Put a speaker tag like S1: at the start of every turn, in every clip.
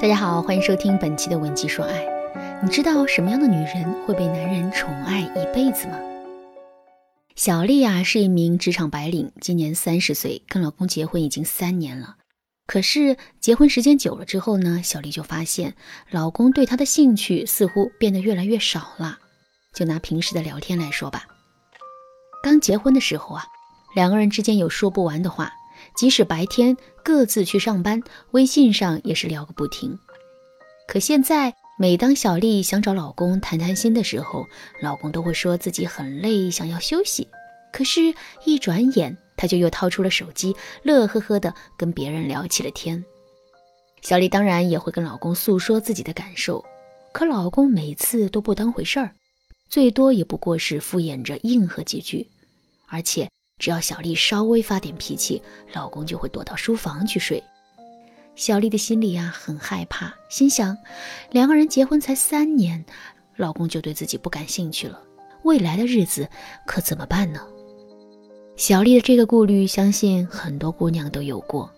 S1: 大家好，欢迎收听本期的《文姬说爱》。你知道什么样的女人会被男人宠爱一辈子吗？小丽啊，是一名职场白领，今年三十岁，跟老公结婚已经三年了。可是结婚时间久了之后呢，小丽就发现老公对她的兴趣似乎变得越来越少了。就拿平时的聊天来说吧，刚结婚的时候啊，两个人之间有说不完的话。即使白天各自去上班，微信上也是聊个不停。可现在，每当小丽想找老公谈谈心的时候，老公都会说自己很累，想要休息。可是，一转眼他就又掏出了手机，乐呵呵的跟别人聊起了天。小丽当然也会跟老公诉说自己的感受，可老公每次都不当回事儿，最多也不过是敷衍着应和几句，而且。只要小丽稍微发点脾气，老公就会躲到书房去睡。小丽的心里呀很害怕，心想：两个人结婚才三年，老公就对自己不感兴趣了，未来的日子可怎么办呢？小丽的这个顾虑，相信很多姑娘都有过。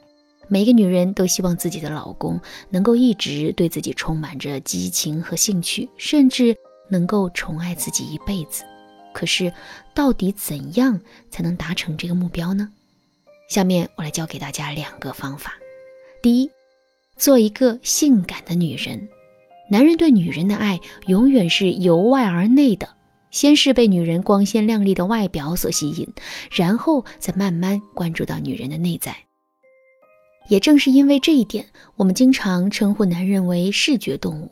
S1: 每个女人都希望自己的老公能够一直对自己充满着激情和兴趣，甚至能够宠爱自己一辈子。可是，到底怎样才能达成这个目标呢？下面我来教给大家两个方法。第一，做一个性感的女人。男人对女人的爱永远是由外而内的，先是被女人光鲜亮丽的外表所吸引，然后再慢慢关注到女人的内在。也正是因为这一点，我们经常称呼男人为视觉动物。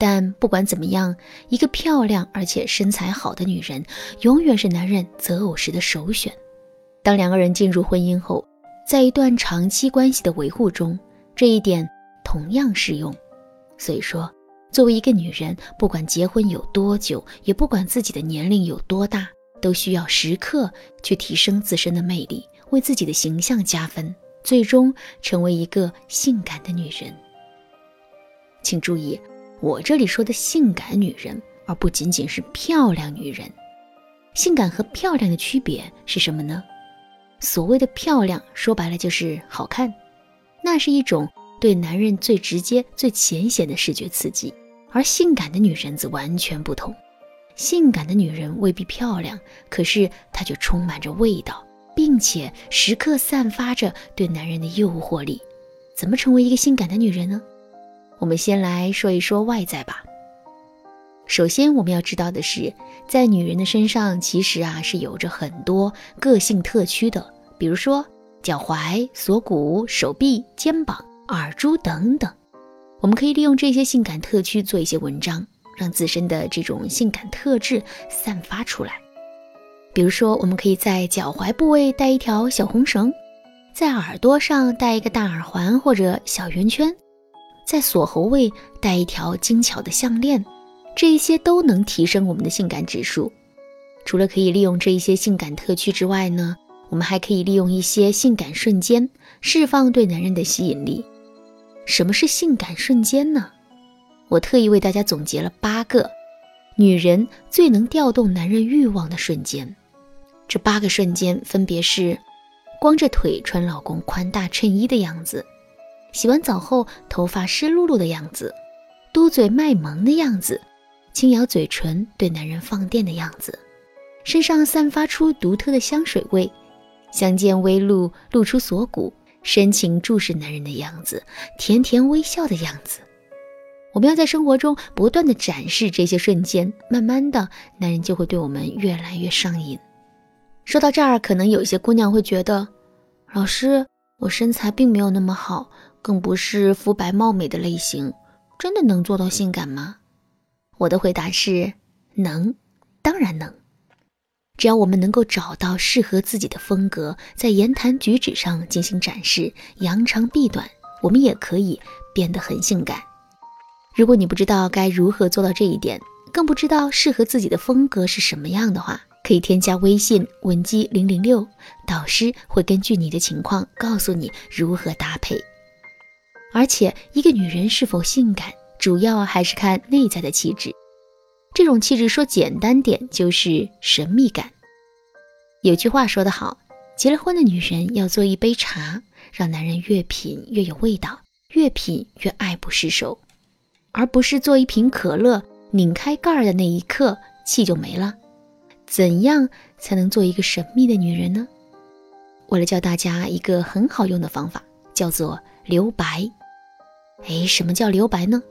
S1: 但不管怎么样，一个漂亮而且身材好的女人，永远是男人择偶时的首选。当两个人进入婚姻后，在一段长期关系的维护中，这一点同样适用。所以说，作为一个女人，不管结婚有多久，也不管自己的年龄有多大，都需要时刻去提升自身的魅力，为自己的形象加分，最终成为一个性感的女人。请注意。我这里说的性感女人，而不仅仅是漂亮女人。性感和漂亮的区别是什么呢？所谓的漂亮，说白了就是好看，那是一种对男人最直接、最浅显的视觉刺激。而性感的女人则完全不同。性感的女人未必漂亮，可是她却充满着味道，并且时刻散发着对男人的诱惑力。怎么成为一个性感的女人呢？我们先来说一说外在吧。首先，我们要知道的是，在女人的身上，其实啊是有着很多个性特区的，比如说脚踝、锁骨、手臂、肩膀、耳珠等等。我们可以利用这些性感特区做一些文章，让自身的这种性感特质散发出来。比如说，我们可以在脚踝部位戴一条小红绳，在耳朵上戴一个大耳环或者小圆圈。在锁喉位戴一条精巧的项链，这一些都能提升我们的性感指数。除了可以利用这一些性感特区之外呢，我们还可以利用一些性感瞬间，释放对男人的吸引力。什么是性感瞬间呢？我特意为大家总结了八个女人最能调动男人欲望的瞬间。这八个瞬间分别是：光着腿穿老公宽大衬衣的样子。洗完澡后头发湿漉漉的样子，嘟嘴卖萌的样子，轻咬嘴唇对男人放电的样子，身上散发出独特的香水味，香肩微露露出锁骨，深情注视男人的样子，甜甜微笑的样子。我们要在生活中不断的展示这些瞬间，慢慢的，男人就会对我们越来越上瘾。说到这儿，可能有一些姑娘会觉得，老师，我身材并没有那么好。更不是肤白貌美的类型，真的能做到性感吗？我的回答是能，当然能。只要我们能够找到适合自己的风格，在言谈举止上进行展示，扬长避短，我们也可以变得很性感。如果你不知道该如何做到这一点，更不知道适合自己的风格是什么样的话，可以添加微信文姬零零六，导师会根据你的情况告诉你如何搭配。而且，一个女人是否性感，主要还是看内在的气质。这种气质说简单点，就是神秘感。有句话说得好，结了婚的女人要做一杯茶，让男人越品越有味道，越品越爱不释手，而不是做一瓶可乐，拧开盖儿的那一刻气就没了。怎样才能做一个神秘的女人呢？我来教大家一个很好用的方法，叫做留白。哎，什么叫留白呢？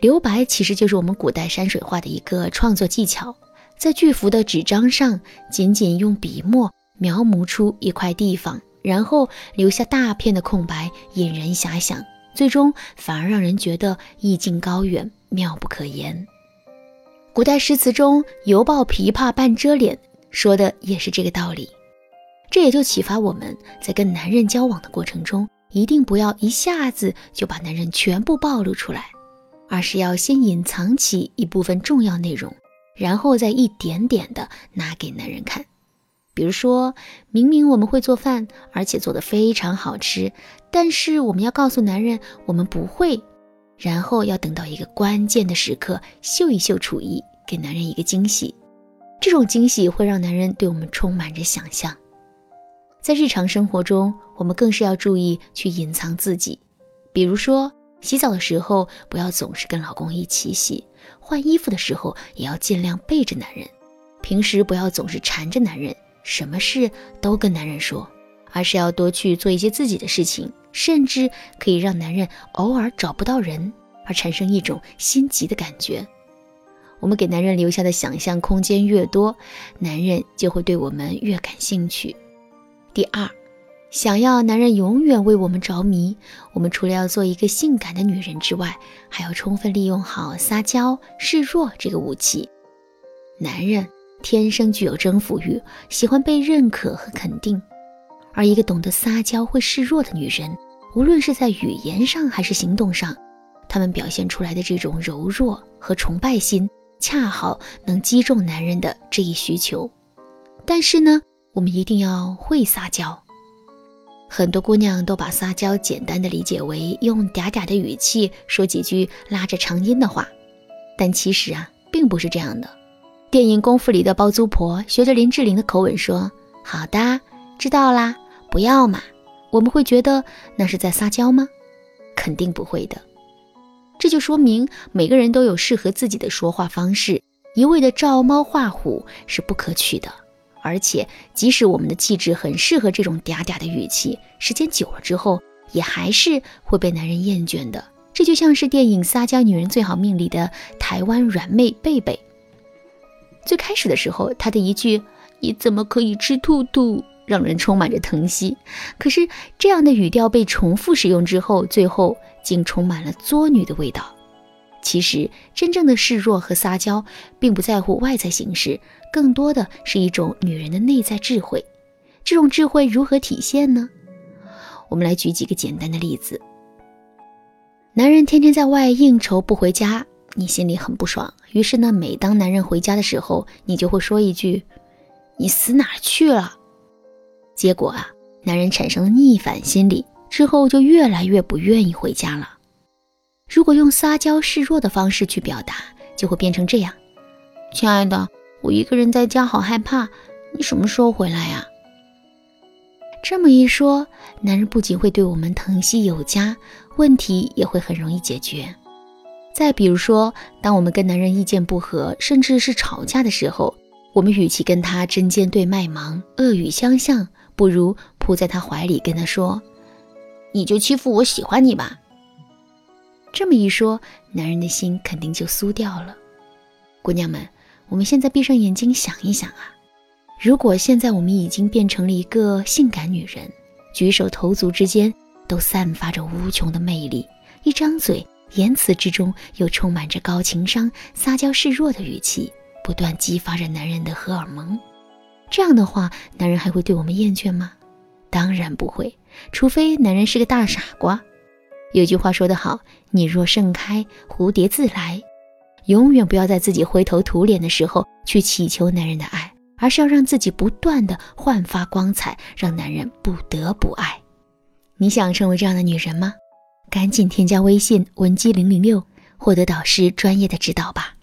S1: 留白其实就是我们古代山水画的一个创作技巧，在巨幅的纸张上，仅仅用笔墨描摹出一块地方，然后留下大片的空白，引人遐想。最终反而让人觉得意境高远、妙不可言。古代诗词中“犹抱琵琶半遮脸”说的也是这个道理。这也就启发我们在跟男人交往的过程中，一定不要一下子就把男人全部暴露出来，而是要先隐藏起一部分重要内容，然后再一点点的拿给男人看。比如说，明明我们会做饭，而且做的非常好吃，但是我们要告诉男人我们不会，然后要等到一个关键的时刻秀一秀厨艺，给男人一个惊喜。这种惊喜会让男人对我们充满着想象。在日常生活中，我们更是要注意去隐藏自己。比如说，洗澡的时候不要总是跟老公一起洗，换衣服的时候也要尽量背着男人，平时不要总是缠着男人。什么事都跟男人说，而是要多去做一些自己的事情，甚至可以让男人偶尔找不到人而产生一种心急的感觉。我们给男人留下的想象空间越多，男人就会对我们越感兴趣。第二，想要男人永远为我们着迷，我们除了要做一个性感的女人之外，还要充分利用好撒娇示弱这个武器。男人。天生具有征服欲，喜欢被认可和肯定，而一个懂得撒娇、会示弱的女人，无论是在语言上还是行动上，她们表现出来的这种柔弱和崇拜心，恰好能击中男人的这一需求。但是呢，我们一定要会撒娇。很多姑娘都把撒娇简单的理解为用嗲嗲的语气说几句拉着长音的话，但其实啊，并不是这样的。电影《功夫》里的包租婆学着林志玲的口吻说：“好的，知道啦，不要嘛。”我们会觉得那是在撒娇吗？肯定不会的。这就说明每个人都有适合自己的说话方式，一味的照猫画虎是不可取的。而且，即使我们的气质很适合这种嗲嗲的语气，时间久了之后，也还是会被男人厌倦的。这就像是电影《撒娇女人最好命》里的台湾软妹贝贝。最开始的时候，他的一句“你怎么可以吃兔兔”让人充满着疼惜。可是这样的语调被重复使用之后，最后竟充满了作女的味道。其实，真正的示弱和撒娇，并不在乎外在形式，更多的是一种女人的内在智慧。这种智慧如何体现呢？我们来举几个简单的例子：男人天天在外应酬不回家。你心里很不爽，于是呢，每当男人回家的时候，你就会说一句：“你死哪去了？”结果啊，男人产生了逆反心理，之后就越来越不愿意回家了。如果用撒娇示弱的方式去表达，就会变成这样：“亲爱的，我一个人在家好害怕，你什么时候回来呀？”这么一说，男人不仅会对我们疼惜有加，问题也会很容易解决。再比如说，当我们跟男人意见不合，甚至是吵架的时候，我们与其跟他针尖对麦芒、恶语相向，不如扑在他怀里跟他说：“你就欺负我喜欢你吧。”这么一说，男人的心肯定就酥掉了。姑娘们，我们现在闭上眼睛想一想啊，如果现在我们已经变成了一个性感女人，举手投足之间都散发着无穷的魅力，一张嘴。言辞之中又充满着高情商、撒娇示弱的语气，不断激发着男人的荷尔蒙。这样的话，男人还会对我们厌倦吗？当然不会，除非男人是个大傻瓜。有句话说得好：“你若盛开，蝴蝶自来。”永远不要在自己灰头土脸的时候去祈求男人的爱，而是要让自己不断的焕发光彩，让男人不得不爱。你想成为这样的女人吗？赶紧添加微信文姬零零六，获得导师专业的指导吧。